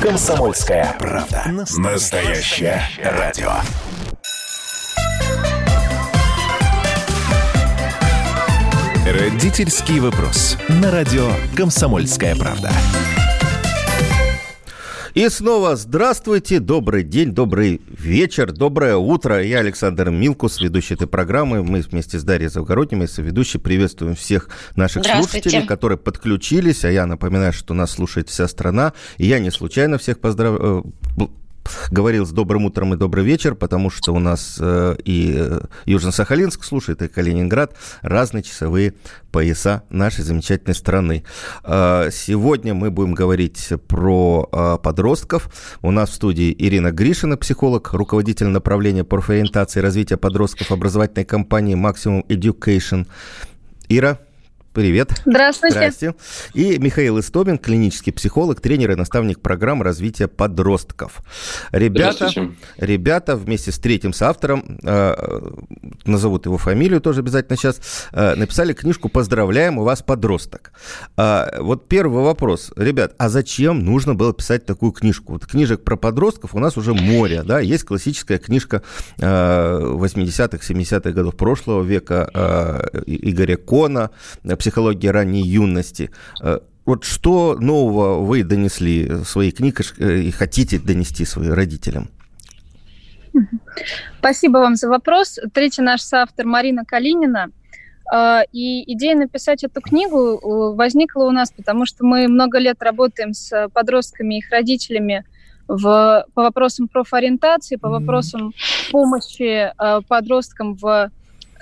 Комсомольская правда. Настоящее радио. Родительский вопрос. На радио «Комсомольская правда». И снова здравствуйте, добрый день, добрый вечер, доброе утро. Я Александр Милкус, ведущий этой программы. Мы вместе с Дарьей Завгородней, соведущий, приветствуем всех наших слушателей, которые подключились. А я напоминаю, что нас слушает вся страна. И я не случайно всех поздравляю э, говорил с добрым утром и добрый вечер, потому что у нас э, и э, Южно-Сахалинск слушает, и Калининград, разные часовые пояса нашей замечательной страны. Э, сегодня мы будем говорить про подростков. У нас в студии Ирина Гришина, психолог, руководитель направления профориентации и развития подростков образовательной компании Maximum Education. Ира, Привет. Здравствуйте. Здрасте. И Михаил Истомин, клинический психолог, тренер и наставник программ развития подростков. Ребята, ребята вместе с третьим соавтором, э, назовут его фамилию тоже обязательно сейчас, э, написали книжку «Поздравляем, у вас подросток». Э, вот первый вопрос. Ребят, а зачем нужно было писать такую книжку? Вот книжек про подростков у нас уже море, да, есть классическая книжка э, 80-х, 70-х годов прошлого века э, Игоря Кона психология ранней юности. Э, вот что нового вы донесли своей книгой э, и хотите донести своим родителям? Спасибо вам за вопрос. Третий наш соавтор Марина Калинина. Э, и идея написать эту книгу возникла у нас, потому что мы много лет работаем с подростками и их родителями в, по вопросам профориентации, по вопросам помощи подросткам в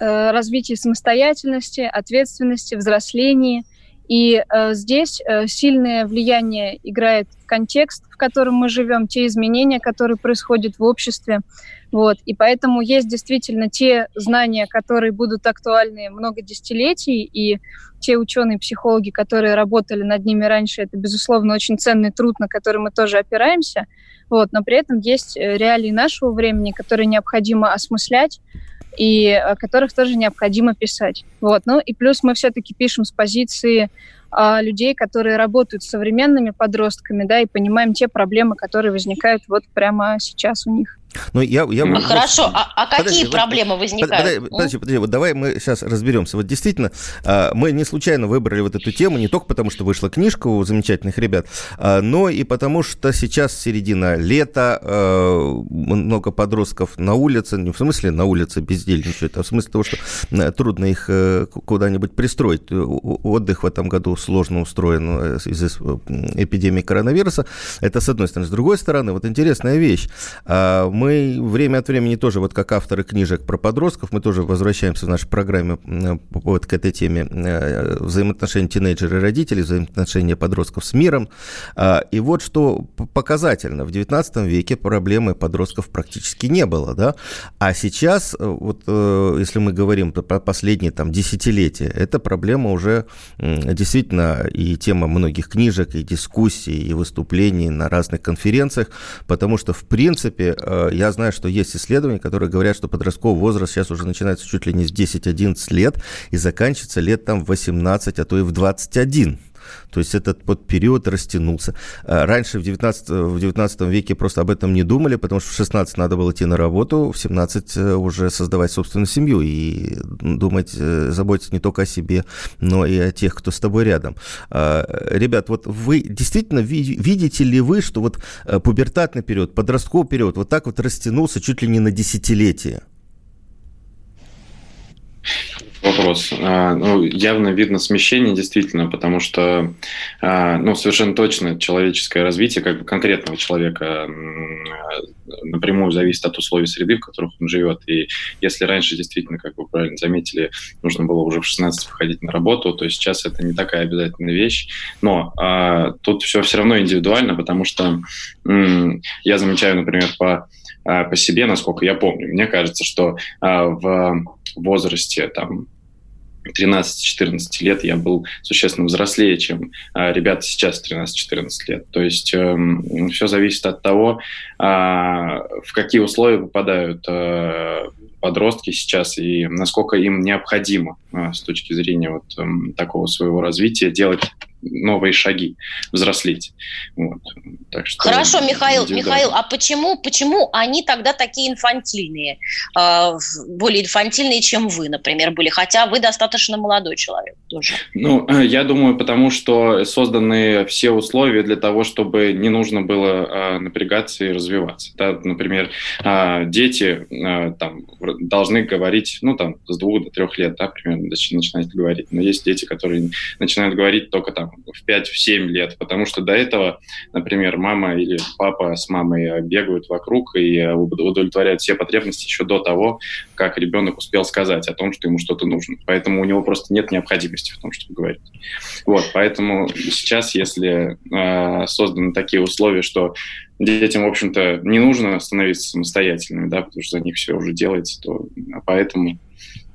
развитии самостоятельности, ответственности, взрослении. И э, здесь э, сильное влияние играет контекст, в котором мы живем, те изменения, которые происходят в обществе. Вот. И поэтому есть действительно те знания, которые будут актуальны много десятилетий, и те ученые-психологи, которые работали над ними раньше, это, безусловно, очень ценный труд, на который мы тоже опираемся. Вот. Но при этом есть э, реалии нашего времени, которые необходимо осмыслять, и о которых тоже необходимо писать. Вот. Ну и плюс мы все-таки пишем с позиции а, людей, которые работают с современными подростками, да, и понимаем те проблемы, которые возникают вот прямо сейчас у них. Ну, я, я... Ну, хорошо, а, а какие подожди, проблемы вот, возникают? Подожди, подожди, подожди, вот давай мы сейчас разберемся. Вот действительно, а, мы не случайно выбрали вот эту тему, не только потому, что вышла книжка у замечательных ребят, а, но и потому, что сейчас середина лета, а, много подростков на улице, не в смысле на улице бездельничают, а в смысле того, что трудно их э, куда-нибудь пристроить. Отдых в этом году сложно устроен э, из-за эпидемии коронавируса. Это с одной стороны. С другой стороны, вот интересная вещь. Мы мы время от времени тоже, вот как авторы книжек про подростков, мы тоже возвращаемся в нашей программе вот к этой теме э, взаимоотношения тинейджеры и родителей, взаимоотношения подростков с миром. А, и вот что показательно, в 19 веке проблемы подростков практически не было, да, а сейчас, э, вот э, если мы говорим про последние там десятилетия, эта проблема уже действительно и тема многих книжек, и дискуссий, и выступлений на разных конференциях, потому что, в принципе, я знаю, что есть исследования, которые говорят, что подростковый возраст сейчас уже начинается чуть ли не с 10-11 лет и заканчивается лет там в 18, а то и в 21. То есть этот вот период растянулся. А раньше в 19, в 19 веке просто об этом не думали, потому что в 16 надо было идти на работу, в 17 э, уже создавать собственную семью и думать, э, заботиться не только о себе, но и о тех, кто с тобой рядом. Ребят, вот вы действительно видите ли вы, что вот э, пубертатный период, подростковый период вот так вот растянулся чуть ли не на десятилетие? Вопрос. А, ну, явно видно смещение, действительно, потому что, а, ну, совершенно точно человеческое развитие, как бы конкретного человека, напрямую зависит от условий среды, в которых он живет. И если раньше, действительно, как вы правильно заметили, нужно было уже в 16 выходить на работу, то сейчас это не такая обязательная вещь. Но а, тут все все равно индивидуально, потому что м, я замечаю, например, по по себе, насколько я помню. Мне кажется, что в возрасте там 13-14 лет я был существенно взрослее, чем а, ребята сейчас 13-14 лет. То есть э, эм, все зависит от того, э, в какие условия попадают э, подростки сейчас и насколько им необходимо э, с точки зрения вот э, такого своего развития делать новые шаги, взрослеть. Вот. Так что Хорошо, Михаил, Михаил, а почему, почему они тогда такие инфантильные, а, более инфантильные, чем вы, например, были, хотя вы достаточно молодой человек тоже? Ну, э, я думаю, потому что созданы все условия для того, чтобы не нужно было а, напрягаться и развиваться. Да? Например, а, дети там, должны говорить, ну, там, с двух до трех лет, да, примерно, начинать говорить. Но есть дети, которые начинают говорить только там в 5-7 лет, потому что до этого, например, мама или папа с мамой бегают вокруг и удовлетворяют все потребности еще до того, как ребенок успел сказать о том, что ему что-то нужно. Поэтому у него просто нет необходимости в том, чтобы говорить. Вот, поэтому сейчас, если э, созданы такие условия, что детям, в общем-то, не нужно становиться самостоятельными, да, потому что за них все уже делается, то поэтому,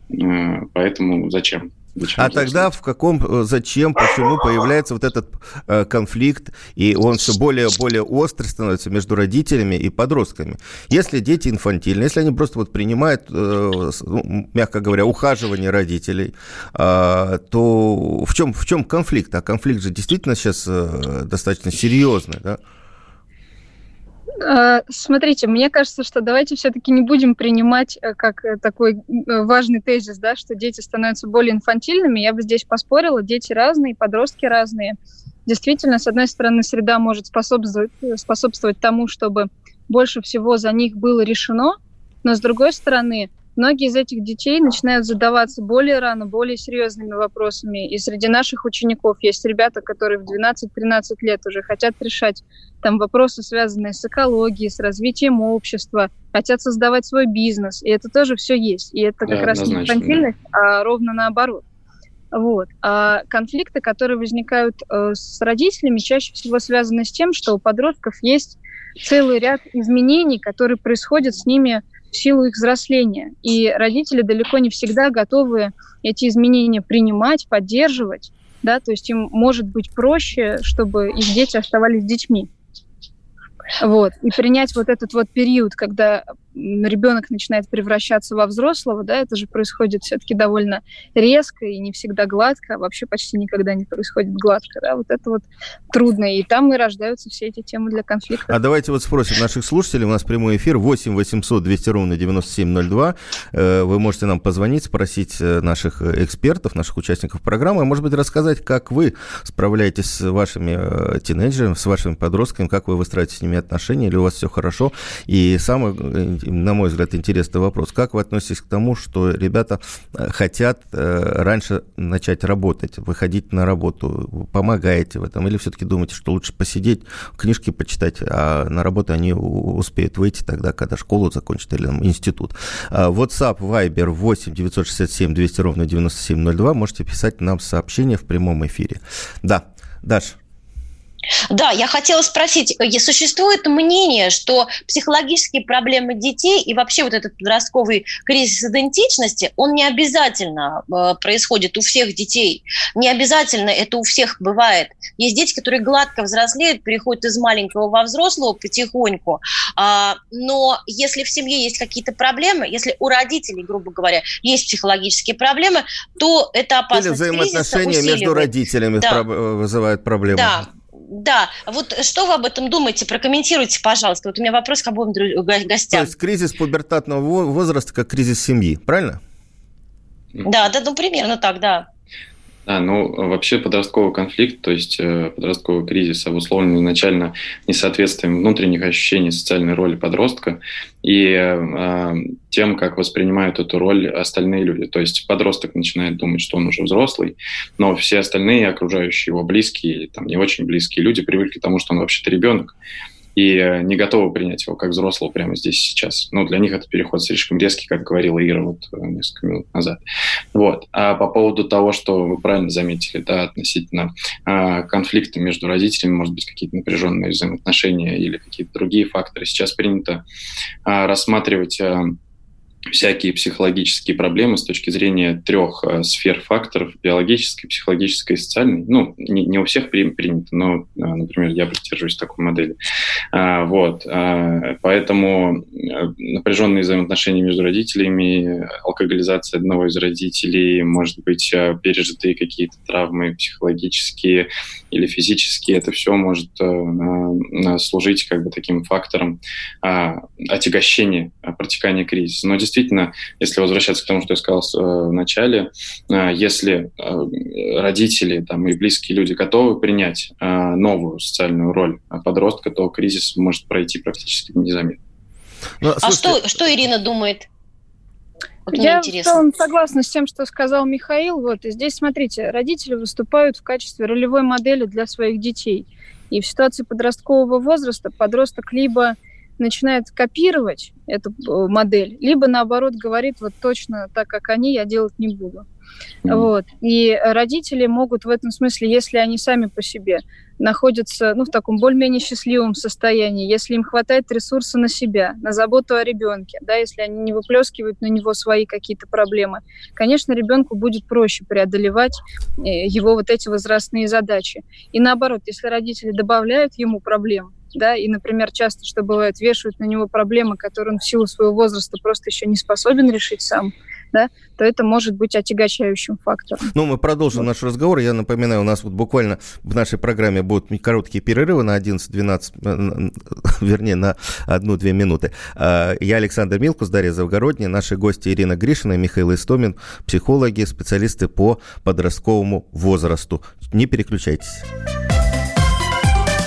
э, поэтому зачем? А тогда в каком, э, зачем, почему появляется вот этот э, конфликт, и он все более более острый становится между родителями и подростками. Если дети инфантильны, если они просто вот принимают, э, ну, мягко говоря, ухаживание родителей, э, то в чем, в чем конфликт? А конфликт же действительно сейчас э, достаточно серьезный, да? А, смотрите, мне кажется, что давайте все-таки не будем принимать э, как э, такой э, важный тезис, да, что дети становятся более инфантильными. Я бы здесь поспорила, дети разные, подростки разные. Действительно, с одной стороны, среда может способствовать, способствовать тому, чтобы больше всего за них было решено, но с другой стороны, многие из этих детей начинают задаваться более рано, более серьезными вопросами. И среди наших учеников есть ребята, которые в 12-13 лет уже хотят решать там вопросы, связанные с экологией, с развитием общества, хотят создавать свой бизнес. И это тоже все есть. И это как да, раз не инфантильность, да. а ровно наоборот. Вот. А конфликты, которые возникают э, с родителями, чаще всего связаны с тем, что у подростков есть целый ряд изменений, которые происходят с ними в силу их взросления. И родители далеко не всегда готовы эти изменения принимать, поддерживать. Да? То есть им может быть проще, чтобы их дети оставались детьми. Вот. И принять вот этот вот период, когда ребенок начинает превращаться во взрослого, да, это же происходит все-таки довольно резко и не всегда гладко, а вообще почти никогда не происходит гладко, да, вот это вот трудно, и там и рождаются все эти темы для конфликта. А давайте вот спросим наших слушателей, у нас прямой эфир 8 800 200 ровно 9702, э, вы можете нам позвонить, спросить э, наших экспертов, наших участников программы, а может быть рассказать, как вы справляетесь с вашими э, тинейджерами, с вашими подростками, как вы выстраиваете с ними отношения, или у вас все хорошо, и самое на мой взгляд, интересный вопрос. Как вы относитесь к тому, что ребята э, хотят э, раньше начать работать, выходить на работу? Помогаете в этом? Или все-таки думаете, что лучше посидеть, книжки почитать, а на работу они успеют выйти тогда, когда школу закончат или там, институт? А, WhatsApp, Viber 8 967 200 ровно 9702. Можете писать нам сообщение в прямом эфире. Да, Даша. Да, я хотела спросить, э, существует мнение, что психологические проблемы детей и вообще вот этот подростковый кризис идентичности, он не обязательно э, происходит у всех детей, не обязательно это у всех бывает. Есть дети, которые гладко взрослеют, переходят из маленького во взрослого потихоньку, а, но если в семье есть какие-то проблемы, если у родителей, грубо говоря, есть психологические проблемы, то это опасность Или взаимоотношения между родителями да. вызывают проблемы. Да, да, вот что вы об этом думаете? Прокомментируйте, пожалуйста. Вот у меня вопрос к обоим гостям. То есть кризис пубертатного возраста как кризис семьи, правильно? Да, да, ну примерно так, да. Да, ну вообще подростковый конфликт, то есть э, подростковый кризис обусловлен изначально несоответствием внутренних ощущений социальной роли подростка и э, тем, как воспринимают эту роль остальные люди. То есть подросток начинает думать, что он уже взрослый, но все остальные окружающие его близкие или там не очень близкие люди привыкли к тому, что он вообще-то ребенок и э, не готовы принять его как взрослого прямо здесь сейчас. Ну, для них это переход слишком резкий, как говорила Ира вот э, несколько минут назад. Вот. А по поводу того, что вы правильно заметили, да, относительно а, конфликта между родителями, может быть, какие-то напряженные взаимоотношения или какие-то другие факторы, сейчас принято а, рассматривать а, всякие психологические проблемы с точки зрения трех э, сфер факторов – биологической, психологической и социальной. Ну, не, не у всех при, принято, но, э, например, я придерживаюсь такой модели. Вот. Поэтому напряженные взаимоотношения между родителями, алкоголизация одного из родителей, может быть, пережитые какие-то травмы психологические или физические, это все может служить как бы таким фактором отягощения протекания кризиса. Но действительно, если возвращаться к тому, что я сказал в начале, если родители там, и близкие люди готовы принять э, новую социальную роль подростка, то кризис может пройти практически незаметно. Ну, а что, что Ирина думает? Вот Я интересно. в целом согласна с тем, что сказал Михаил. Вот, и здесь, смотрите, родители выступают в качестве ролевой модели для своих детей. И в ситуации подросткового возраста подросток либо начинает копировать эту э, модель, либо наоборот говорит вот точно так, как они, я делать не буду. Вот. И родители могут в этом смысле, если они сами по себе находятся ну, в таком более-менее счастливом состоянии, если им хватает ресурса на себя, на заботу о ребенке, да, если они не выплескивают на него свои какие-то проблемы, конечно, ребенку будет проще преодолевать э, его вот эти возрастные задачи. И наоборот, если родители добавляют ему проблем, да, и, например, часто, что бывает, вешают на него проблемы, которые он в силу своего возраста просто еще не способен решить сам, да, то это может быть отягощающим фактором. Ну, мы продолжим вот. наш разговор. Я напоминаю, у нас вот буквально в нашей программе будут короткие перерывы на 11-12, э, вернее, на 1-2 минуты. А, я Александр Милкус, Дарья Завгородняя, наши гости Ирина Гришина и Михаил Истомин, психологи, специалисты по подростковому возрасту. Не переключайтесь.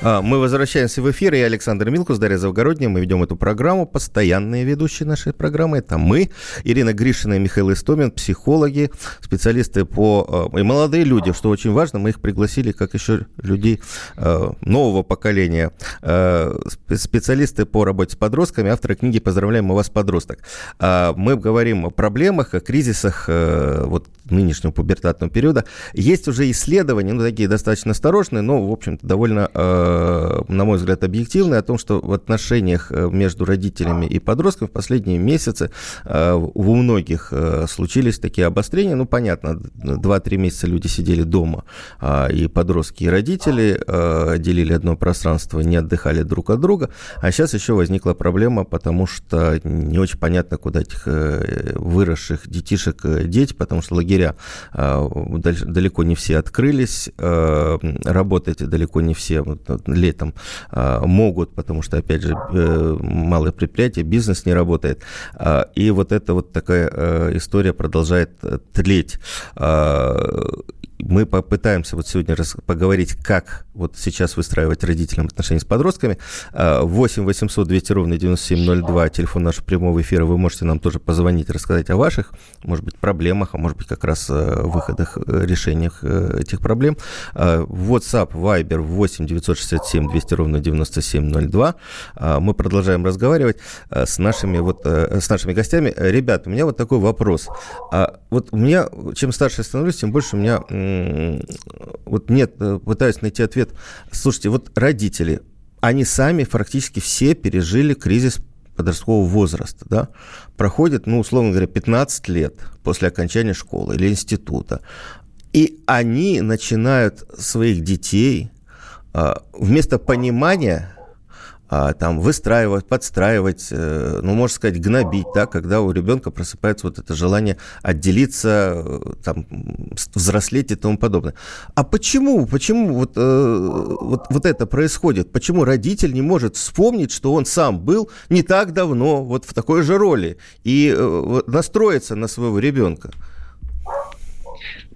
А, мы возвращаемся в эфир. Я Александр Милкус, Дарья Завгородняя. Мы ведем эту программу. Постоянные ведущие нашей программы. Это мы, Ирина Гришина и Михаил Истомин, психологи, специалисты по... А, и молодые люди, что очень важно. Мы их пригласили как еще людей а, нового поколения. Специалисты по работе с подростками, авторы книги «Поздравляем мы вас, подросток». Мы говорим о проблемах, о кризисах вот нынешнего пубертатного периода. Есть уже исследования, ну, такие достаточно осторожные, но, в общем-то, довольно на мой взгляд, объективны о том, что в отношениях э, между родителями и подростками в последние месяцы э, у многих случились такие обострения. Ну, понятно, 2-3 месяца люди сидели дома, а, и подростки, и родители делили одно пространство, не отдыхали друг от друга. А сейчас еще возникла проблема, потому что не очень понятно, куда этих выросших детишек деть, потому что лагеря далеко не все открылись, работать далеко не все летом а, могут, потому что, опять же, э, малое предприятие, бизнес не работает. А, и вот эта вот такая э, история продолжает тлеть. А, мы попытаемся вот сегодня поговорить, как вот сейчас выстраивать родителям отношения с подростками. 8 800 200 ровно 9702, телефон нашего прямого эфира, вы можете нам тоже позвонить, рассказать о ваших, может быть, проблемах, а может быть, как раз э, выходах, э, решениях э, этих проблем. WhatsApp, Viber 8 967 200 ровно 9702. Мы продолжаем разговаривать с нашими, вот, с нашими гостями. Ребята, у меня вот такой вопрос. Вот у меня, чем старше я становлюсь, тем больше у меня вот нет, э, пытаюсь найти ответ. Слушайте, вот родители, они сами практически все пережили кризис подросткового возраста, да, проходит, ну, условно говоря, 15 лет после окончания школы или института, и они начинают своих детей а, вместо понимания а, там выстраивать, подстраивать, э, ну, можно сказать, гнобить, да, когда у ребенка просыпается вот это желание отделиться, э, там, взрослеть и тому подобное. А почему, почему вот, э, вот, вот это происходит? Почему родитель не может вспомнить, что он сам был не так давно вот в такой же роли и настроиться на своего ребенка?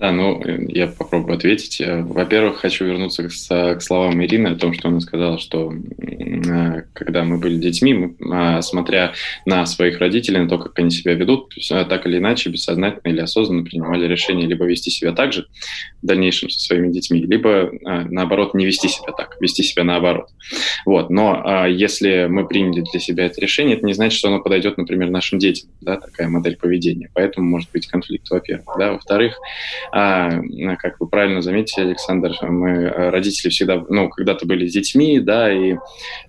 Да, ну, я попробую ответить. Э, во-первых, хочу вернуться к, к словам Ирины о том, что она сказала, что э, когда мы были детьми, мы, а, смотря на своих родителей, на то, как они себя ведут, э, так или иначе, бессознательно или осознанно принимали решение либо вести себя так же в дальнейшем со своими детьми, либо, наоборот, не вести себя так, вести себя наоборот. Вот. Но а, если мы приняли для себя это решение, это не значит, что оно подойдет, например, нашим детям, да, такая модель поведения. Поэтому может быть конфликт, во-первых. Да. Во-вторых, а, как вы правильно заметили, Александр, мы э, родители всегда, ну, когда-то были с детьми, да, и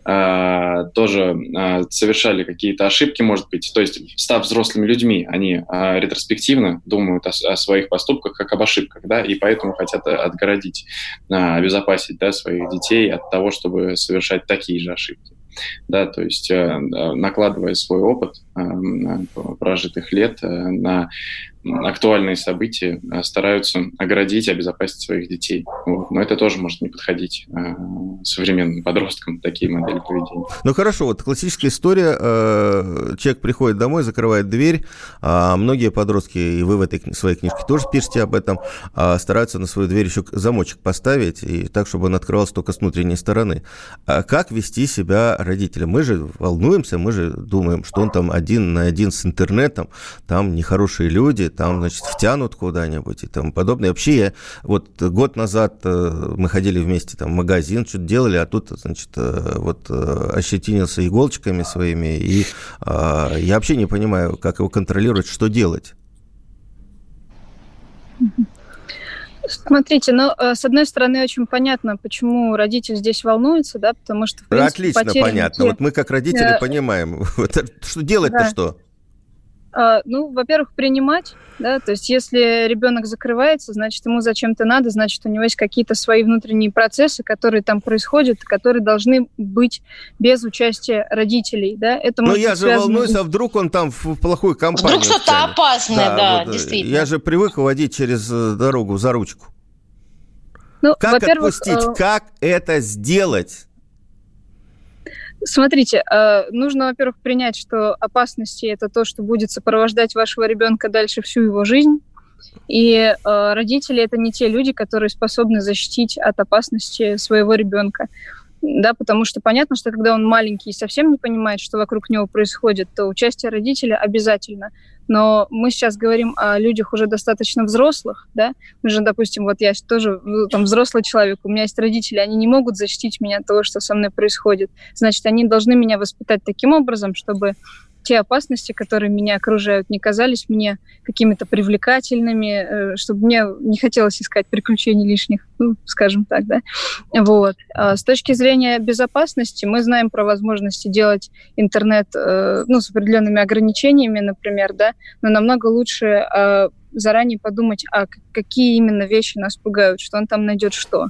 а, тоже а, совершали какие-то ошибки, может быть, то есть став взрослыми людьми, они а, ретроспективно думают о, о своих поступках как об ошибках, да, и поэтому хотят отгородить, а, обезопасить, да, своих детей от того, чтобы совершать такие же ошибки. Да, то есть э, накладывая свой опыт э, прожитых лет на актуальные события э, стараются оградить, обезопасить своих детей. Вот. Но это тоже может не подходить э, современным подросткам, такие модели поведения. Ну хорошо, вот классическая история. Э, человек приходит домой, закрывает дверь. А многие подростки, и вы в этой своей книжке тоже пишете об этом, а стараются на свою дверь еще замочек поставить, и так, чтобы он открывался только с внутренней стороны. А как вести себя родителям? Мы же волнуемся, мы же думаем, что он там один на один с интернетом, там нехорошие люди, там, значит, втянут куда-нибудь и тому подобное. И вообще, я, вот год назад э, мы ходили вместе там в магазин, что-то делали, а тут, значит, э, вот э, ощетинился иголочками своими, и я вообще не понимаю, как его контролировать, что делать. Смотрите, ну, с одной стороны, очень понятно, почему родитель здесь волнуется, да, потому что, в принципе, Отлично понятно. Вот мы, как родители, понимаем. Что делать-то да. что? А, ну, во-первых, принимать, да, то есть если ребенок закрывается, значит, ему зачем-то надо, значит, у него есть какие-то свои внутренние процессы, которые там происходят, которые должны быть без участия родителей, да. Это Но я же волнуюсь, а вдруг он там в плохую компанию Вдруг что-то опасное, да, да вот, э, действительно. Я же привык водить через э, дорогу за ручку. Ну, как отпустить? Э... Как это сделать? Смотрите, э, нужно, во-первых, принять, что опасности это то, что будет сопровождать вашего ребенка дальше всю его жизнь. И э, родители это не те люди, которые способны защитить от опасности своего ребенка. Да, потому что понятно, что когда он маленький и совсем не понимает, что вокруг него происходит, то участие родителя обязательно но мы сейчас говорим о людях уже достаточно взрослых, да, мы же, допустим, вот я тоже ну, там взрослый человек, у меня есть родители, они не могут защитить меня от того, что со мной происходит, значит, они должны меня воспитать таким образом, чтобы те опасности, которые меня окружают, не казались мне какими-то привлекательными, э, чтобы мне не хотелось искать приключений лишних, ну, скажем так, да. Вот. А с точки зрения безопасности мы знаем про возможности делать интернет, э, ну, с определенными ограничениями, например, да, но намного лучше а, заранее подумать, а какие именно вещи нас пугают, что он там найдет что.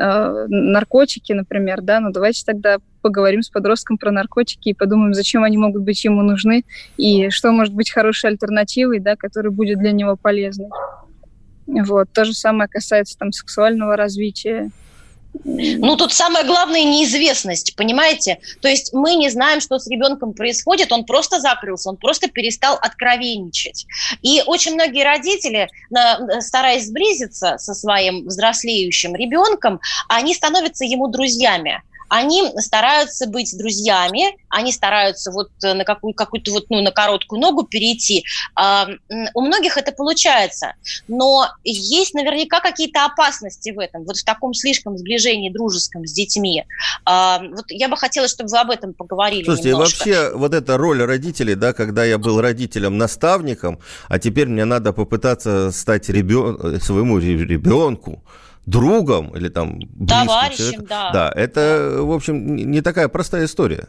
Э, наркотики, например, да, ну давайте тогда поговорим с подростком про наркотики и подумаем, зачем они могут быть ему нужны и что может быть хорошей альтернативой, да, которая будет для него полезной. Вот. То же самое касается там сексуального развития, ну, тут самое главное неизвестность, понимаете? То есть мы не знаем, что с ребенком происходит, он просто закрылся, он просто перестал откровенничать. И очень многие родители, стараясь сблизиться со своим взрослеющим ребенком, они становятся ему друзьями они стараются быть друзьями, они стараются вот э, на какую, какую-то вот, ну, на короткую ногу перейти. А, у многих это получается, но есть наверняка какие-то опасности в этом, вот в таком слишком сближении дружеском с детьми. А, вот я бы хотела, чтобы вы об этом поговорили Слушайте, немножко. вообще вот эта роль родителей, да, когда я был родителем-наставником, а теперь мне надо попытаться стать ребен... своему ребенку, другом или там товарищем, человека. да. Да, это, в общем, не такая простая история.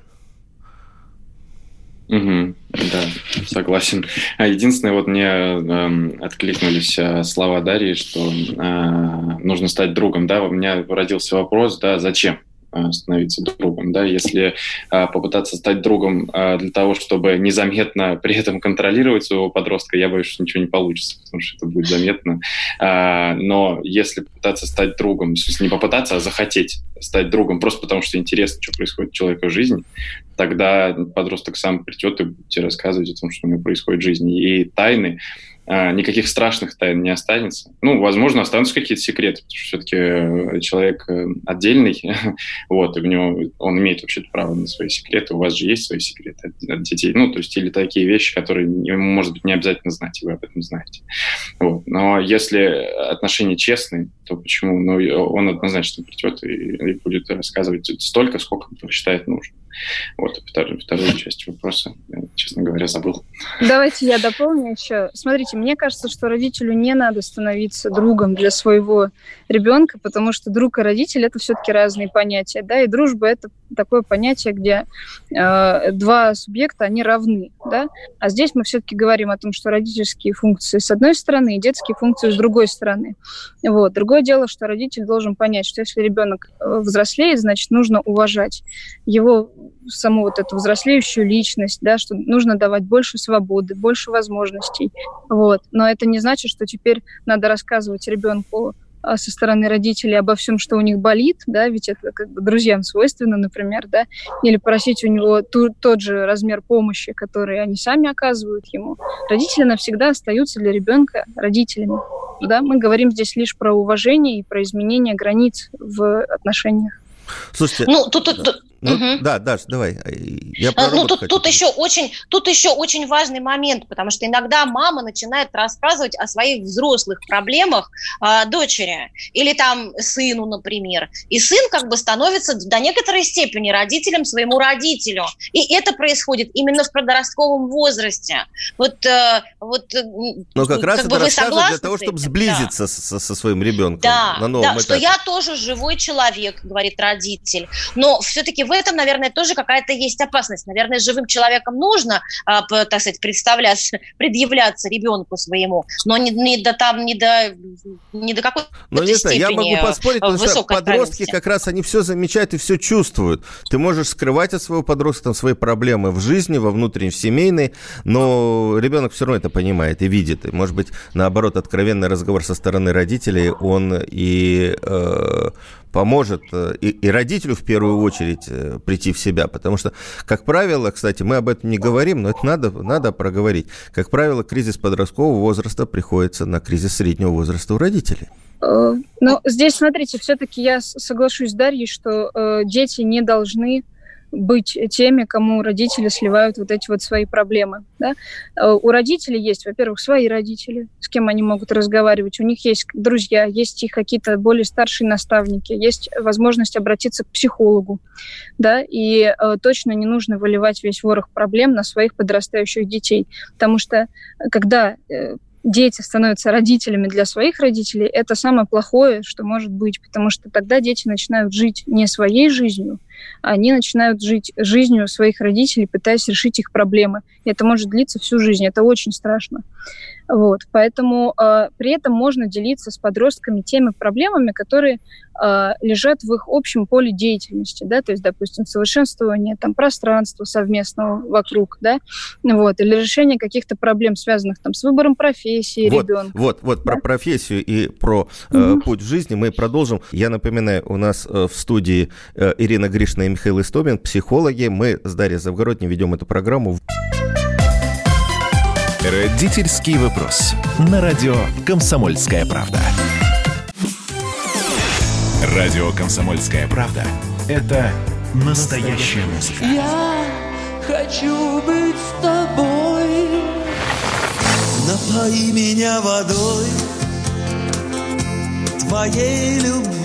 Угу, да, согласен. А единственное, вот мне э, откликнулись э, слова Дарьи, что э, нужно стать другом. Да, у меня родился вопрос, да, зачем? А, становиться другом. Да? Если а, попытаться стать другом а, для того, чтобы незаметно при этом контролировать своего подростка, я боюсь, что ничего не получится, потому что это будет заметно. Но если попытаться стать другом, в смысле не попытаться, а захотеть стать другом просто потому, что интересно, что происходит у человека в жизни, тогда подросток сам придет и будет тебе рассказывать о том, что у него происходит в жизни. И тайны никаких страшных тайн не останется. Ну, возможно, останутся какие-то секреты, потому что все-таки э, человек э, отдельный, вот, и в него он имеет вообще право на свои секреты. У вас же есть свои секреты от, от детей. Ну, то есть или такие вещи, которые ему, может быть, не обязательно знать, и вы об этом знаете. Вот. Но если отношения честные, то почему? Ну, он однозначно придет и, и будет рассказывать столько, сколько он считает нужным. Вот, вторую, вторую часть вопроса, я, честно говоря, забыл. Давайте я дополню еще. Смотрите, мне кажется, что родителю не надо становиться другом для своего ребенка, потому что друг и родитель – это все-таки разные понятия, да, и дружба – это такое понятие, где э, два субъекта, они равны, да, а здесь мы все-таки говорим о том, что родительские функции с одной стороны и детские функции с другой стороны. Вот. Другое дело, что родитель должен понять, что если ребенок э, взрослеет, значит, нужно уважать его саму вот эту взрослеющую личность, да, что нужно давать больше свободы, больше возможностей, вот. Но это не значит, что теперь надо рассказывать ребенку со стороны родителей обо всем, что у них болит, да, ведь это как бы друзьям свойственно, например, да, или просить у него ту, тот же размер помощи, который они сами оказывают ему. Родители навсегда остаются для ребенка родителями. Да? Мы говорим здесь лишь про уважение и про изменение границ в отношениях. Слушайте, ну, тут, тут, ну, угу. Да, Даш, давай. Я а, ну, тут, тут, еще очень, тут еще очень важный момент, потому что иногда мама начинает рассказывать о своих взрослых проблемах э, дочери или там сыну, например. И сын как бы становится до некоторой степени родителем своему родителю. И это происходит именно в подростковом возрасте. Вот, э, вот Но как раз как это рассказывает для того, чтобы сблизиться да. со, со своим ребенком да, на новом да, этапе. что я тоже живой человек, говорит родитель. Но все-таки в этом, наверное, тоже какая-то есть опасность. Наверное, живым человеком нужно, а, так сказать, представляться, предъявляться ребенку своему, но не, не до там, не до, не до какой-то Ну, не знаю, я могу поспорить, потому что подростки как раз, они все замечают и все чувствуют. Ты можешь скрывать от своего подростка там, свои проблемы в жизни, во внутренней, в семейной, но ребенок все равно это понимает и видит. И, может быть, наоборот, откровенный разговор со стороны родителей, он и э, поможет э, и, и родителю в первую очередь э, прийти в себя. Потому что, как правило, кстати, мы об этом не говорим, но это надо, надо проговорить. Как правило, кризис подросткового возраста приходится на кризис среднего возраста у родителей. Э, ну, здесь, смотрите, все-таки я соглашусь с Дарьей, что дети не должны быть теми, кому родители сливают вот эти вот свои проблемы. Да? Э, у родителей есть, во-первых, свои родители, с кем они могут разговаривать. У них есть друзья, есть их какие-то более старшие наставники, есть возможность обратиться к психологу. Да? И э, точно не нужно выливать весь ворох проблем на своих подрастающих детей. Потому что э, когда э, дети становятся родителями для своих родителей, это самое плохое, что может быть, потому что тогда дети начинают жить не своей жизнью, они начинают жить жизнью своих родителей, пытаясь решить их проблемы. И это может длиться всю жизнь, это очень страшно. Вот, поэтому э, при этом можно делиться с подростками теми проблемами, которые э, лежат в их общем поле деятельности, да, то есть, допустим, совершенствование там пространства совместного вокруг, да, вот, или решение каких-то проблем, связанных там с выбором профессии вот, ребенка. Вот, вот, да? про профессию и про э, угу. путь в жизни мы продолжим. Я напоминаю, у нас э, в студии э, Ирина Гришина и Михаил Истомин, психологи. Мы с Дарьей Завгородней ведем эту программу. Родительский вопрос. На радио «Комсомольская правда». Радио «Комсомольская правда» — это настоящая музыка. Я хочу быть с тобой. Напои меня водой твоей любви.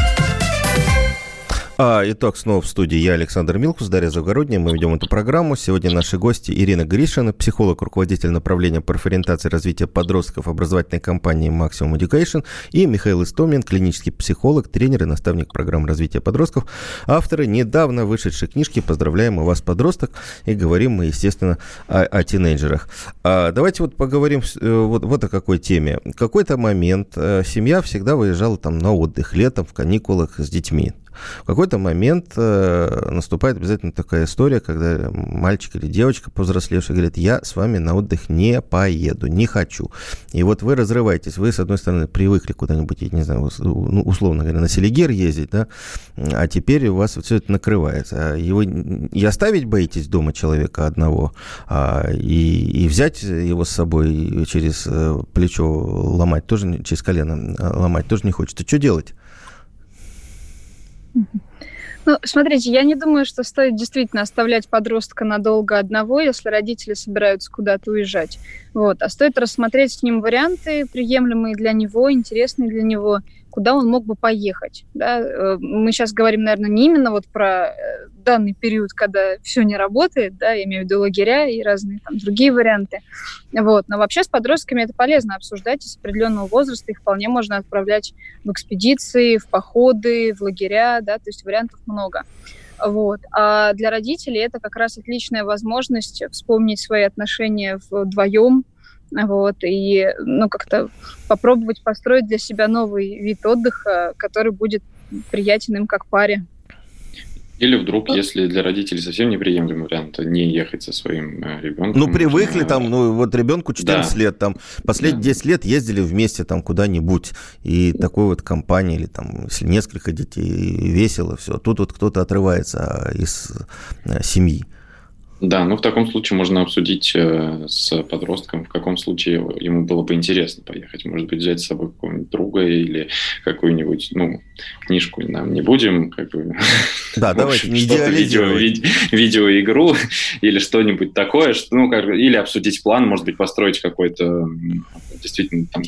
А, итак, снова в студии я, Александр Милкус, Дарья Завгородняя. Мы ведем эту программу. Сегодня наши гости Ирина Гришина, психолог, руководитель направления профориентации развития подростков образовательной компании Maximum Education, и Михаил Истомин, клинический психолог, тренер и наставник программы развития подростков, авторы недавно вышедшей книжки «Поздравляем у вас, подросток», и говорим мы, естественно, о, о тинейджерах. А, давайте вот поговорим э, вот, вот о какой теме. В какой-то момент э, семья всегда выезжала там на отдых летом в каникулах с детьми. В какой-то момент э, наступает обязательно такая история, когда мальчик или девочка повзрослевший говорит, я с вами на отдых не поеду, не хочу. И вот вы разрываетесь, вы, с одной стороны, привыкли куда-нибудь, я не знаю, ну, условно говоря, на Селигер ездить, да, а теперь у вас все это накрывается. А его и оставить боитесь дома человека одного, а, и, и взять его с собой через э, плечо ломать тоже, через колено э, ломать тоже не хочется. Что делать? Ну, смотрите, я не думаю, что стоит действительно оставлять подростка надолго одного, если родители собираются куда-то уезжать. Вот. А стоит рассмотреть с ним варианты, приемлемые для него, интересные для него, куда он мог бы поехать. Да? Э, мы сейчас говорим, наверное, не именно вот про э, данный период, когда все не работает, да, я имею в виду лагеря и разные там другие варианты. Вот. Но вообще с подростками это полезно обсуждать, и с определенного возраста их вполне можно отправлять в экспедиции, в походы, в лагеря, да, то есть вариантов много. Вот. А для родителей это как раз отличная возможность вспомнить свои отношения вдвоем, вот, и, ну, как-то попробовать построить для себя новый вид отдыха, который будет приятен им как паре. Или вдруг, ну, если для родителей совсем неприемлемый вариант, не ехать со своим э, ребенком. Ну, привыкли там, ну, вот ребенку 14 да. лет, там, последние да. 10 лет ездили вместе там куда-нибудь, и такой вот компания, или там, если несколько детей, весело все. Тут вот кто-то отрывается а, из э, семьи. Да, ну в таком случае можно обсудить э, с подростком, в каком случае ему было бы интересно поехать. Может быть, взять с собой какого-нибудь друга или какую-нибудь, ну, книжку нам не будем, как бы... Да, давайте не видео, видео, видеоигру или что-нибудь такое, что, ну, как, или обсудить план, может быть, построить какой-то, действительно, там,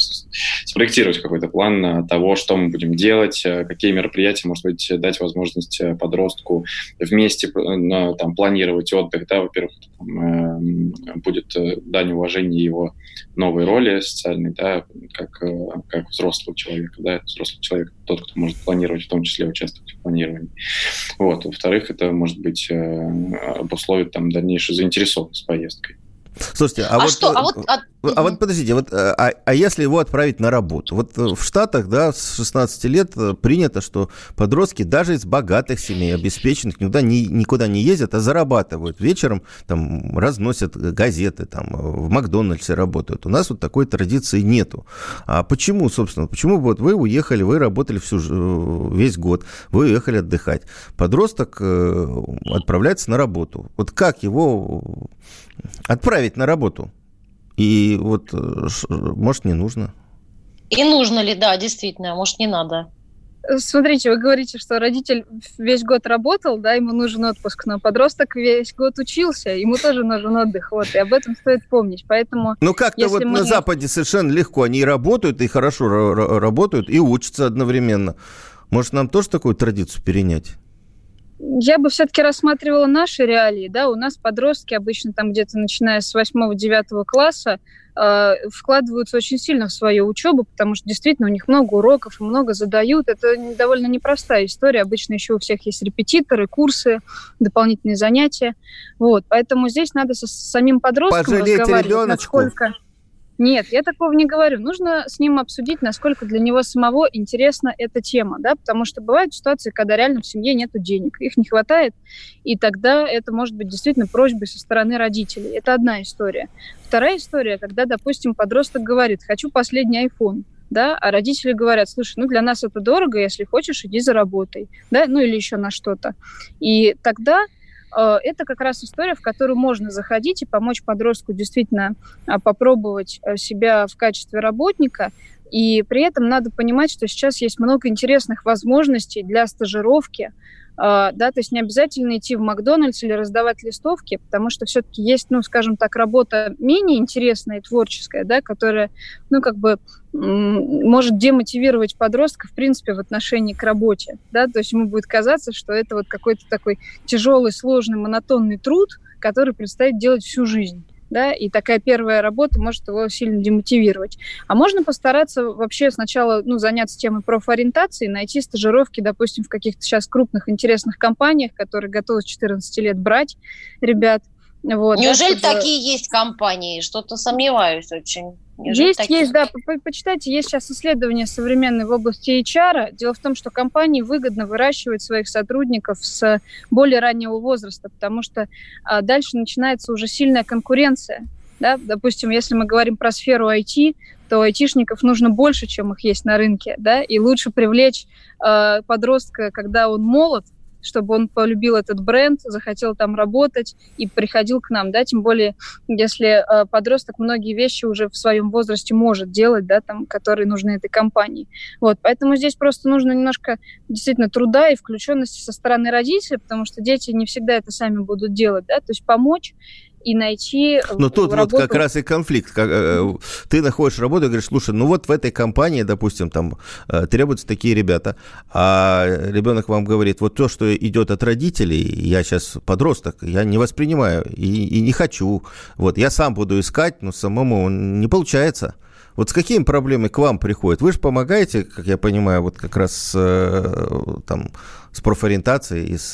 спроектировать какой-то план того, что мы будем делать, э, какие мероприятия, может быть, дать возможность э, подростку вместе там, планировать отдых, да, во-первых, э, будет э, дань уважения его новой роли социальной, да, как, э, как взрослого человека, да, взрослый человек тот, кто может планировать, в том числе участвовать в планировании. Вот. Во-вторых, это, может быть, обусловит там дальнейшую заинтересованность поездкой. Слушайте, а, а вот, что, а вот, а, а вот подождите, вот, а, а если его отправить на работу? Вот в Штатах, да, с 16 лет э, принято, что подростки даже из богатых семей, обеспеченных, никуда не, никуда не ездят, а зарабатывают. Вечером там разносят газеты, там в Макдональдсе работают. У нас вот такой традиции нету. А почему, собственно, почему вот вы уехали, вы работали всю, э, весь год, вы уехали отдыхать. Подросток э, отправляется на работу. Вот как его отправить на работу. И вот, э, может, не нужно. И нужно ли, да, действительно, может, не надо. Смотрите, вы говорите, что родитель весь год работал, да, ему нужен отпуск, но подросток весь год учился, ему тоже нужен отдых, вот, и об этом стоит помнить, поэтому... Ну, как-то вот мы... на Западе совершенно легко, они работают, и хорошо работают, и учатся одновременно. Может, нам тоже такую традицию перенять? Я бы все-таки рассматривала наши реалии. Да? У нас подростки обычно там где-то начиная с 8-9 класса э, вкладываются очень сильно в свою учебу, потому что действительно у них много уроков много задают. Это довольно непростая история. Обычно еще у всех есть репетиторы, курсы, дополнительные занятия. Вот. Поэтому здесь надо со, самим подростком Пожалейте разговаривать, ребеночку. насколько... Нет, я такого не говорю. Нужно с ним обсудить, насколько для него самого интересна эта тема, да, потому что бывают ситуации, когда реально в семье нет денег, их не хватает, и тогда это может быть действительно просьбой со стороны родителей. Это одна история. Вторая история, когда, допустим, подросток говорит, хочу последний iPhone, да, а родители говорят, слушай, ну для нас это дорого, если хочешь, иди за работой, да, ну или еще на что-то. И тогда это как раз история, в которую можно заходить и помочь подростку действительно а, попробовать э, себя в качестве работника. И при этом надо понимать, что сейчас есть много интересных возможностей для стажировки, да, то есть не обязательно идти в Макдональдс или раздавать листовки, потому что все-таки есть, ну, скажем так, работа менее интересная и творческая, да, которая, ну, как бы может демотивировать подростка, в принципе, в отношении к работе, да, то есть ему будет казаться, что это вот какой-то такой тяжелый, сложный, монотонный труд, который предстоит делать всю жизнь да, и такая первая работа может его сильно демотивировать. А можно постараться вообще сначала, ну, заняться темой профориентации, найти стажировки, допустим, в каких-то сейчас крупных интересных компаниях, которые готовы с 14 лет брать ребят, вот, Неужели да, чтобы... такие есть компании? Что-то сомневаюсь очень. Неужели есть, такие? есть, да. По Почитайте, есть сейчас исследования современные в области HR. Дело в том, что компании выгодно выращивать своих сотрудников с более раннего возраста, потому что а, дальше начинается уже сильная конкуренция. Да? Допустим, если мы говорим про сферу IT, то айтишников нужно больше, чем их есть на рынке, да, и лучше привлечь э, подростка, когда он молод, чтобы он полюбил этот бренд, захотел там работать и приходил к нам, да, тем более, если э, подросток многие вещи уже в своем возрасте может делать, да, там, которые нужны этой компании. Вот, поэтому здесь просто нужно немножко действительно труда и включенности со стороны родителей, потому что дети не всегда это сами будут делать, да, то есть помочь и найти Но тут работу... вот как раз и конфликт. Как, э, ты находишь работу и говоришь, слушай, ну вот в этой компании, допустим, там э, требуются такие ребята, а ребенок вам говорит, вот то, что идет от родителей, я сейчас подросток, я не воспринимаю и, и не хочу. Вот я сам буду искать, но самому не получается. Вот с какими проблемами к вам приходят? Вы же помогаете, как я понимаю, вот как раз с, э, там, с профориентацией и с,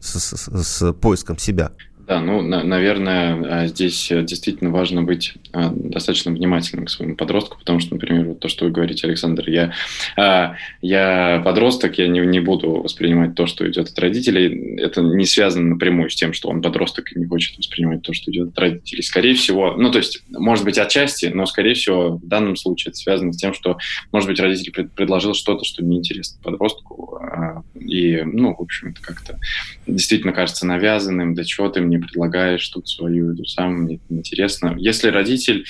с, с, с поиском себя. Да, ну, на, наверное, а, здесь э, действительно важно быть а, достаточно внимательным к своему подростку, потому что, например, вот то, что вы говорите, Александр, я, а, я подросток, я не, не буду воспринимать то, что идет от родителей. Это не связано напрямую с тем, что он подросток и не хочет воспринимать то, что идет от родителей. Скорее всего, ну, то есть, может быть, отчасти, но, скорее всего, в данном случае это связано с тем, что, может быть, родитель пред, предложил что-то, что неинтересно подростку, и, ну, в общем, это как-то действительно кажется навязанным, да чего ты мне не предлагаешь тут свою эту самую, мне это интересно. Если родитель,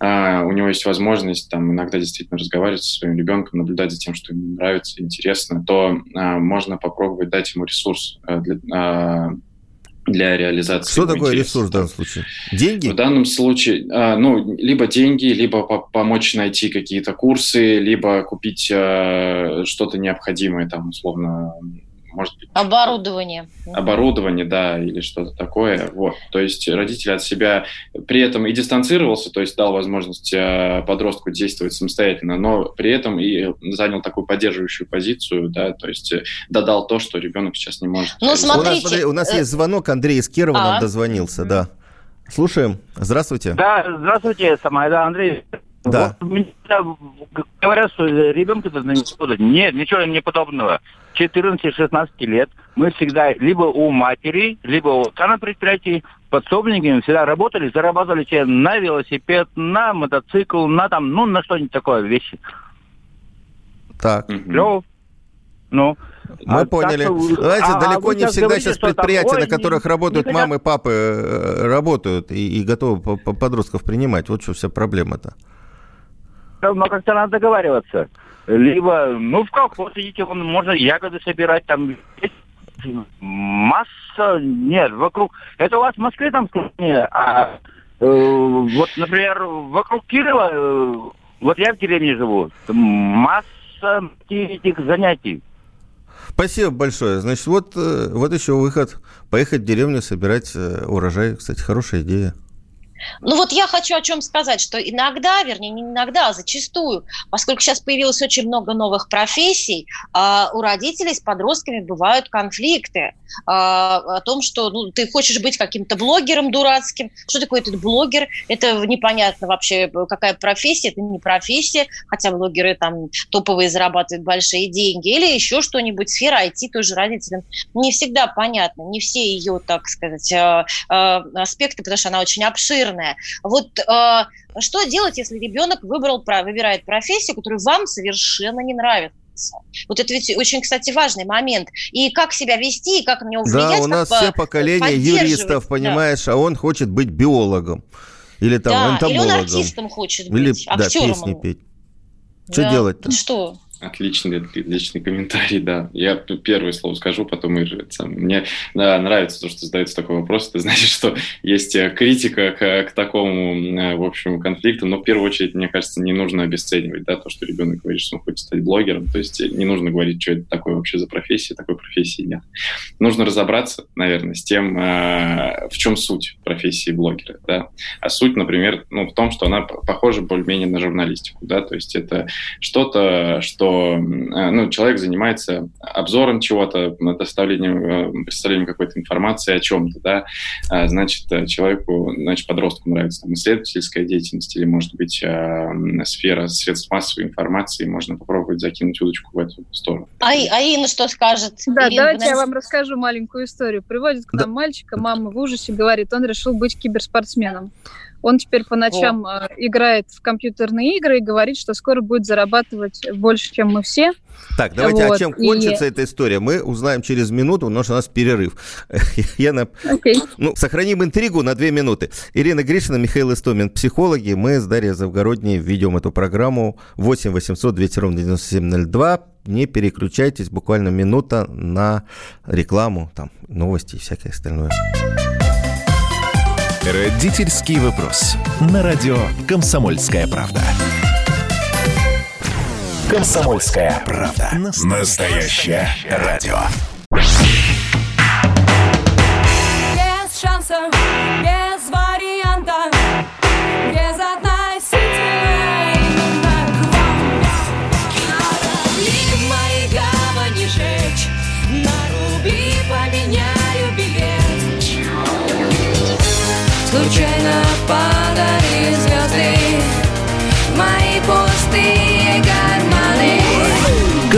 э, у него есть возможность там иногда действительно разговаривать со своим ребенком, наблюдать за тем, что ему нравится, интересно, то э, можно попробовать дать ему ресурс э, для, э, для реализации. Что такое интереса. ресурс в данном случае? Деньги? В данном случае, ну, либо деньги, либо помочь найти какие-то курсы, либо купить что-то необходимое, там, условно, может быть... Оборудование. Оборудование, да, или что-то такое. Вот. То есть родитель от себя при этом и дистанцировался, то есть дал возможность э, подростку действовать самостоятельно, но при этом и занял такую поддерживающую позицию, да, то есть э, додал то, что ребенок сейчас не может. Ну, смотрите... У нас, смотри, у нас э, есть звонок, Андрей из Кирова а? нам дозвонился, да. Слушаем. Здравствуйте. Да, здравствуйте, сама, да, Андрей. Да. Вот, говорят, что ребенка должны не Нет, ничего не подобного. 14-16 лет мы всегда либо у матери, либо у отца на предприятии подсобниками всегда работали, зарабатывали себе на велосипед, на мотоцикл, на там, ну, на что-нибудь такое вещи. Так. Клево. Ну, мы а поняли. Так, Знаете, а, далеко а не всегда говорите, сейчас предприятия, там, на которых не, работают не мамы, папы, э, работают и, и готовы подростков принимать. Вот что вся проблема-то но как-то надо договариваться. Либо, ну, в колхоз идите, вон, можно ягоды собирать, там масса, нет, вокруг, это у вас в Москве там сложнее, а э, вот, например, вокруг Кирова, э, вот я в деревне живу, масса этих занятий. Спасибо большое. Значит, вот, э, вот еще выход. Поехать в деревню собирать э, урожай. Кстати, хорошая идея. Ну вот я хочу о чем сказать, что иногда, вернее, не иногда, а зачастую, поскольку сейчас появилось очень много новых профессий, а, у родителей с подростками бывают конфликты а, о том, что ну, ты хочешь быть каким-то блогером дурацким. Что такое этот блогер? Это непонятно вообще, какая профессия, это не профессия, хотя блогеры там топовые зарабатывают большие деньги, или еще что-нибудь, сфера IT тоже родителям не всегда понятно, не все ее, так сказать, а, аспекты, потому что она очень обширная наверное. Вот э, что делать, если ребенок выбрал, выбирает профессию, которая вам совершенно не нравится? Вот это ведь очень, кстати, важный момент. И как себя вести, и как на него влиять. Да, у нас все поколения юристов, понимаешь, да. а он хочет быть биологом. Или там да, энтомологом. Или он артистом хочет быть, или, актером. Да, песни петь. Что да. делать-то? Что? Отличный, отличный комментарий, да. Я первое слово скажу, потом и сам. Мне да, нравится то, что задается такой вопрос. Это значит, что есть э, критика к, к такому, э, в общем, конфликту. Но в первую очередь, мне кажется, не нужно обесценивать да, то, что ребенок говорит, что он хочет стать блогером. То есть не нужно говорить, что это такое вообще за профессия, такой профессии нет. Нужно разобраться, наверное, с тем, в чем суть профессии блогера. Да? А суть, например, ну, в том, что она похожа более-менее на журналистику. Да? То есть это что-то, что Э, ну, человек занимается обзором чего-то, доставлением, э, представлением какой-то информации о чем-то, да, а, значит, э, человеку, значит, подростку нравится там, исследовательская деятельность или, может быть, сфера средств массовой информации, можно попробовать закинуть удочку в эту сторону. А, а Инна что скажет? Да, Ирина, давайте я вам расскажу маленькую историю. Приводит к нам да. мальчика, мама в ужасе говорит, он решил быть киберспортсменом. Он теперь по ночам О. Э, играет в компьютерные игры и говорит, что скоро будет зарабатывать больше, чем мы все. Так, давайте, вот. а чем кончится и... эта история? Мы узнаем через минуту, потому что у нас перерыв. Я на... okay. ну, сохраним интригу на две минуты. Ирина Гришина, Михаил Истомин, психологи. Мы с Дарьей Завгородней ведем эту программу 8 800 200 ровно 9702. Не переключайтесь, буквально минута на рекламу, там, новости и всякое остальное. Родительский вопрос. На радио «Комсомольская правда». «Комсомольская правда». Настоящее радио. Без шанса, без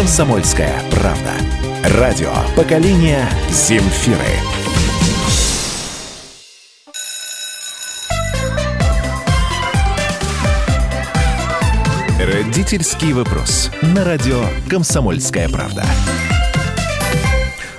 Комсомольская правда. Радио поколения Земфиры. Родительский вопрос. На радио Комсомольская правда.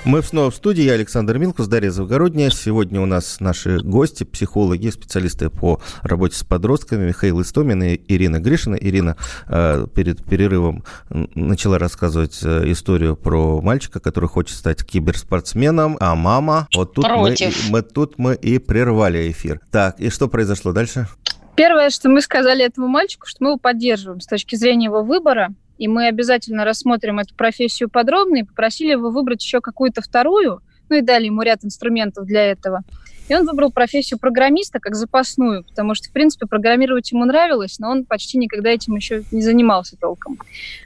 Мы снова в студии. Я Александр Милкус, Дарья Завгородняя. Сегодня у нас наши гости, психологи, специалисты по работе с подростками Михаил Истомин и Ирина Гришина. Ирина э, перед перерывом начала рассказывать э, историю про мальчика, который хочет стать киберспортсменом, а мама... Вот тут мы, мы, тут мы и прервали эфир. Так, и что произошло дальше? Первое, что мы сказали этому мальчику, что мы его поддерживаем с точки зрения его выбора, и мы обязательно рассмотрим эту профессию подробно и попросили его выбрать еще какую-то вторую, ну и дали ему ряд инструментов для этого. И он выбрал профессию программиста как запасную, потому что, в принципе, программировать ему нравилось, но он почти никогда этим еще не занимался толком.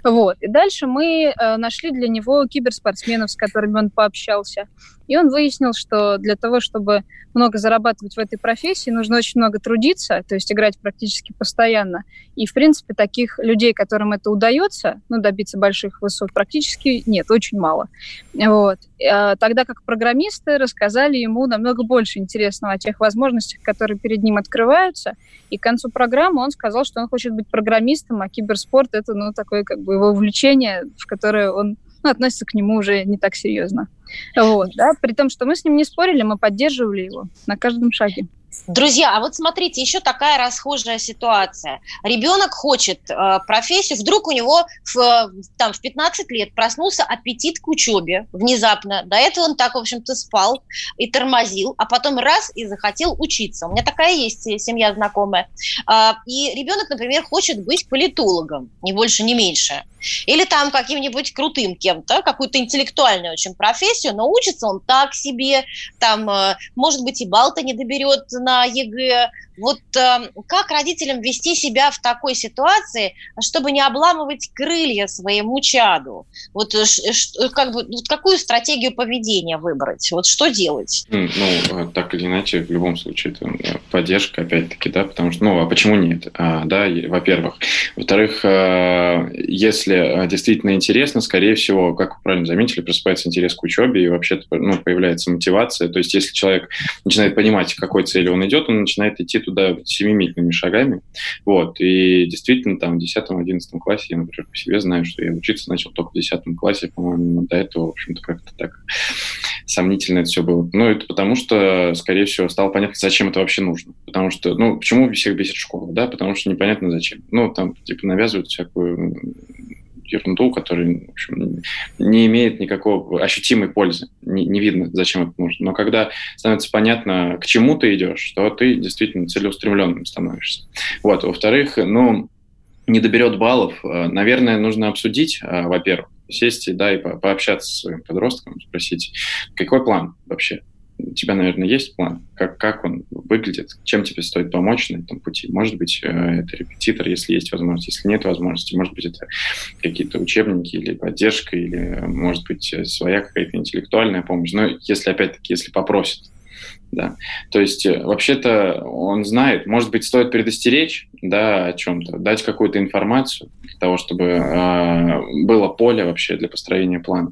Вот. И дальше мы э, нашли для него киберспортсменов, с которыми он пообщался. И он выяснил, что для того, чтобы много зарабатывать в этой профессии, нужно очень много трудиться, то есть играть практически постоянно. И, в принципе, таких людей, которым это удается, ну, добиться больших высот, практически нет, очень мало. Вот. А тогда как программисты рассказали ему намного больше интересного о тех возможностях, которые перед ним открываются. И к концу программы он сказал, что он хочет быть программистом, а киберспорт — это, ну, такое как бы его увлечение, в которое он ну, относится к нему уже не так серьезно. Вот, да, при том, что мы с ним не спорили, мы поддерживали его на каждом шаге. Друзья, а вот смотрите, еще такая расхожая ситуация. Ребенок хочет э, профессию, вдруг у него в, там, в 15 лет проснулся аппетит к учебе внезапно. До этого он так, в общем-то, спал и тормозил, а потом раз и захотел учиться. У меня такая есть семья знакомая. Э, и ребенок, например, хочет быть политологом, ни больше, ни меньше. Или там каким-нибудь крутым кем-то, какую-то интеллектуальную очень профессию, но учится он так себе, там, э, может быть, и баллов-то не доберет на ЕГЭ, вот э, как родителям вести себя в такой ситуации, чтобы не обламывать крылья своему чаду? Вот э, как бы вот какую стратегию поведения выбрать? Вот что делать? Ну, так или иначе, в любом случае, э, поддержка, опять-таки, да, потому что, ну, а почему нет? А, да, во-первых. Во-вторых, если действительно интересно, скорее всего, как вы правильно заметили, просыпается интерес к учебе, и вообще ну, появляется мотивация. То есть, если человек начинает понимать, к какой цели он идет, он начинает идти туда семимильными шагами. Вот. И действительно, там в 10-11 классе, я, например, по себе знаю, что я учиться начал только в 10 классе, по-моему, до этого, в общем-то, как-то так сомнительно это все было. Ну, это потому что, скорее всего, стало понятно, зачем это вообще нужно. Потому что, ну, почему всех бесит школа, да? Потому что непонятно зачем. Ну, там, типа, навязывают всякую ерунду, которая в общем, не имеет никакого ощутимой пользы. Не, не видно, зачем это нужно. Но когда становится понятно, к чему ты идешь, то ты действительно целеустремленным становишься. Вот. Во-вторых, ну, не доберет баллов, наверное, нужно обсудить, э, во-первых, сесть да, и пообщаться с своим подростком, спросить, какой план вообще? У тебя, наверное, есть план? Как, как он выглядит? Чем тебе стоит помочь на этом пути? Может быть, э, это репетитор, если есть возможность. Если нет возможности, может быть, это какие-то учебники или поддержка, или, может быть, своя какая-то интеллектуальная помощь. Но если, опять-таки, если попросят, да. То есть, э, вообще-то, он знает, может быть, стоит предостеречь да, о чем-то, дать какую-то информацию для того, чтобы э, было поле вообще для построения плана.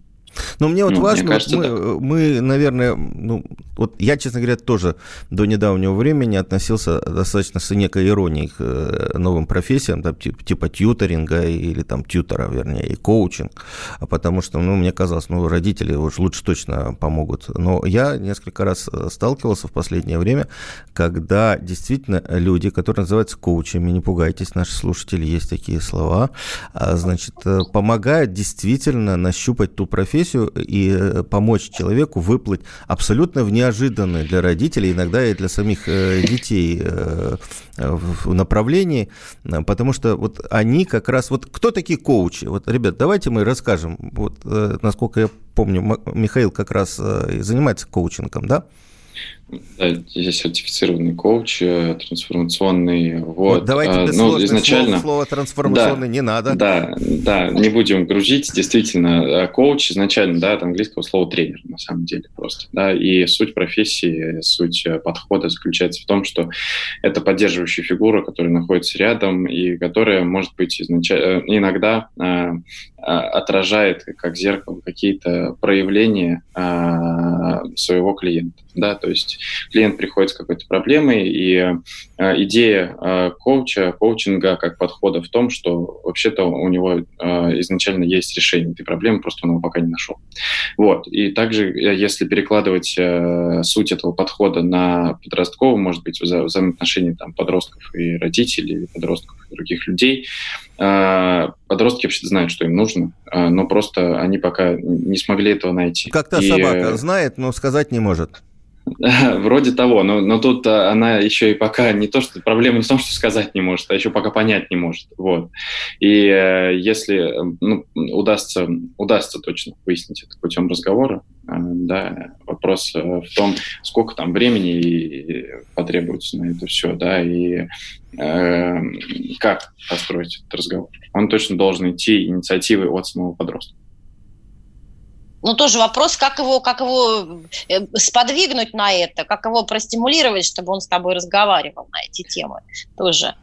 Но мне вот ну, важно, мне кажется, вот мы, да. мы, наверное, ну, вот я, честно говоря, тоже до недавнего времени относился достаточно с некой иронией к э, новым профессиям, там, типа, типа тьюторинга или там тьютера, вернее, и коучинг, а потому что, ну, мне казалось, ну, родители уж лучше точно помогут. Но я несколько раз э, сталкивался в последнее время, когда действительно люди, которые называются коучами, не пугайтесь, наши слушатели, есть такие слова, а, значит, э, помогают действительно нащупать ту профессию и помочь человеку выплыть абсолютно в неожиданное для родителей, иногда и для самих э, детей э, в направлении, потому что вот они как раз... Вот кто такие коучи? Вот, ребят, давайте мы расскажем. Вот, э, насколько я помню, Михаил как раз занимается коучингом, да? Да, сертифицированный коуч, э, трансформационный. Вот. вот давайте а, без ну, изначально... слово, слово трансформационный да, не надо. Да, да, не будем грузить. Действительно, э, коуч изначально, да, от английского слова тренер, на самом деле, просто. Да, и суть профессии, суть э, подхода заключается в том, что это поддерживающая фигура, которая находится рядом и которая, может быть, изначально, иногда отражает как зеркало какие-то проявления своего клиента. Да, то есть клиент приходит с какой-то проблемой, и э, идея э, коуча, коучинга как подхода в том, что вообще-то у него э, изначально есть решение этой проблемы, просто он его пока не нашел. Вот. И также, если перекладывать суть этого подхода на подростковый, может быть, вза взаимоотношения там, подростков и родителей, подростков и других людей, подростки вообще знают, что им нужно, но просто они пока не смогли этого найти. Как та и... собака знает, но сказать не может. Вроде того, но, но тут а, она еще и пока не то, что проблема не в том, что сказать не может, а еще пока понять не может. Вот. И э, если ну, удастся, удастся точно выяснить это путем разговора, э, да, вопрос э, в том, сколько там времени потребуется на это все, да, и э, как построить этот разговор. Он точно должен идти инициативой от самого подростка. Ну, тоже вопрос, как его, как его э, сподвигнуть на это, как его простимулировать, чтобы он с тобой разговаривал на эти темы тоже.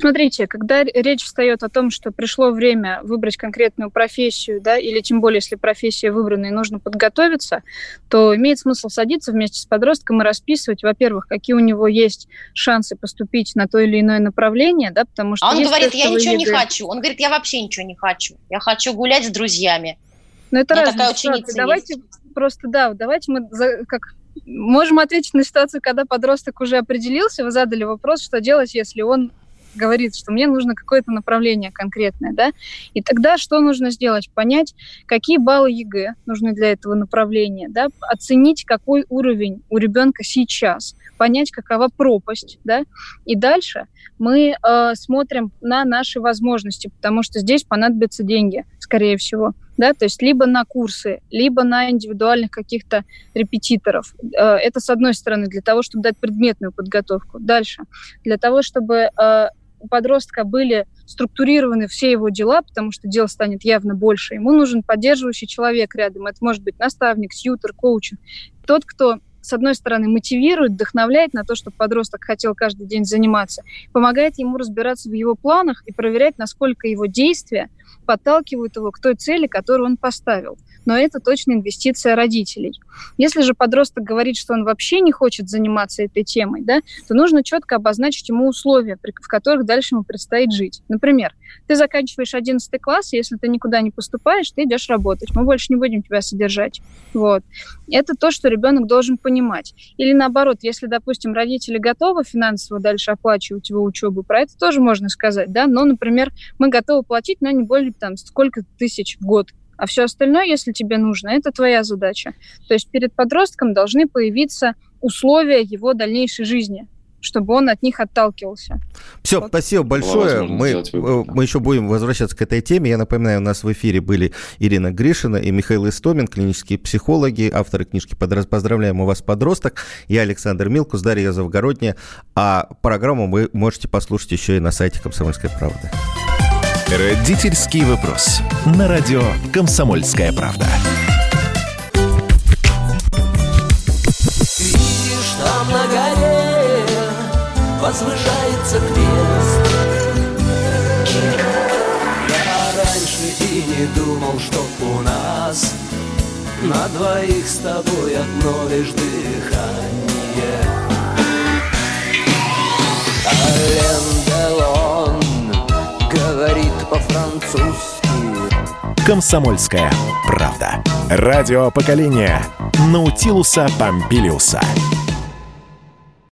Смотрите, когда речь встает о том, что пришло время выбрать конкретную профессию, да, или тем более, если профессия выбрана и нужно подготовиться, то имеет смысл садиться вместе с подростком и расписывать, во-первых, какие у него есть шансы поступить на то или иное направление, да, потому что... А он говорит, я ничего виды... не хочу. Он говорит, я вообще ничего не хочу. Я хочу гулять с друзьями. Но это разные ситуации. Давайте есть. просто, да, давайте мы за, как можем ответить на ситуацию, когда подросток уже определился, вы задали вопрос, что делать, если он говорит, что мне нужно какое-то направление конкретное, да, и тогда что нужно сделать? Понять, какие баллы ЕГЭ нужны для этого направления, да, оценить, какой уровень у ребенка сейчас, понять, какова пропасть, да, и дальше мы э, смотрим на наши возможности, потому что здесь понадобятся деньги, скорее всего да, то есть либо на курсы, либо на индивидуальных каких-то репетиторов. Э, это с одной стороны для того, чтобы дать предметную подготовку. Дальше, для того, чтобы э, у подростка были структурированы все его дела, потому что дел станет явно больше. Ему нужен поддерживающий человек рядом. Это может быть наставник, сьютер, коучинг. Тот, кто с одной стороны, мотивирует, вдохновляет на то, чтобы подросток хотел каждый день заниматься, помогает ему разбираться в его планах и проверять, насколько его действия подталкивают его к той цели, которую он поставил. Но это точно инвестиция родителей. Если же подросток говорит, что он вообще не хочет заниматься этой темой, да, то нужно четко обозначить ему условия, в которых дальше ему предстоит жить. Например, ты заканчиваешь 11 класс, если ты никуда не поступаешь, ты идешь работать. Мы больше не будем тебя содержать. Вот. Это то, что ребенок должен понимать. Или наоборот, если, допустим, родители готовы финансово дальше оплачивать его учебу, про это тоже можно сказать, да, но, например, мы готовы платить, но не больше алкоголь там сколько тысяч в год. А все остальное, если тебе нужно, это твоя задача. То есть перед подростком должны появиться условия его дальнейшей жизни чтобы он от них отталкивался. Все, Вот. спасибо большое. Мы, э, мы еще будем возвращаться к этой теме. Я напоминаю, у нас в эфире были Ирина Гришина и Михаил Истомин, клинические психологи, авторы книжки «Подраз- «Поздравляем, у вас подросток». Я Александр Милкус, Дарья Завгородняя. А программу вы можете послушать еще и на сайте «Комсомольской правды». Родительский вопрос. На радио «Комсомольская правда». Видишь, там на горе возвышается крест. Я раньше и не думал, что у нас на двоих с тобой одно лишь дыхание. Делон говорит по-французски. «Комсомольская правда». Радио поколения Наутилуса Помпилиуса.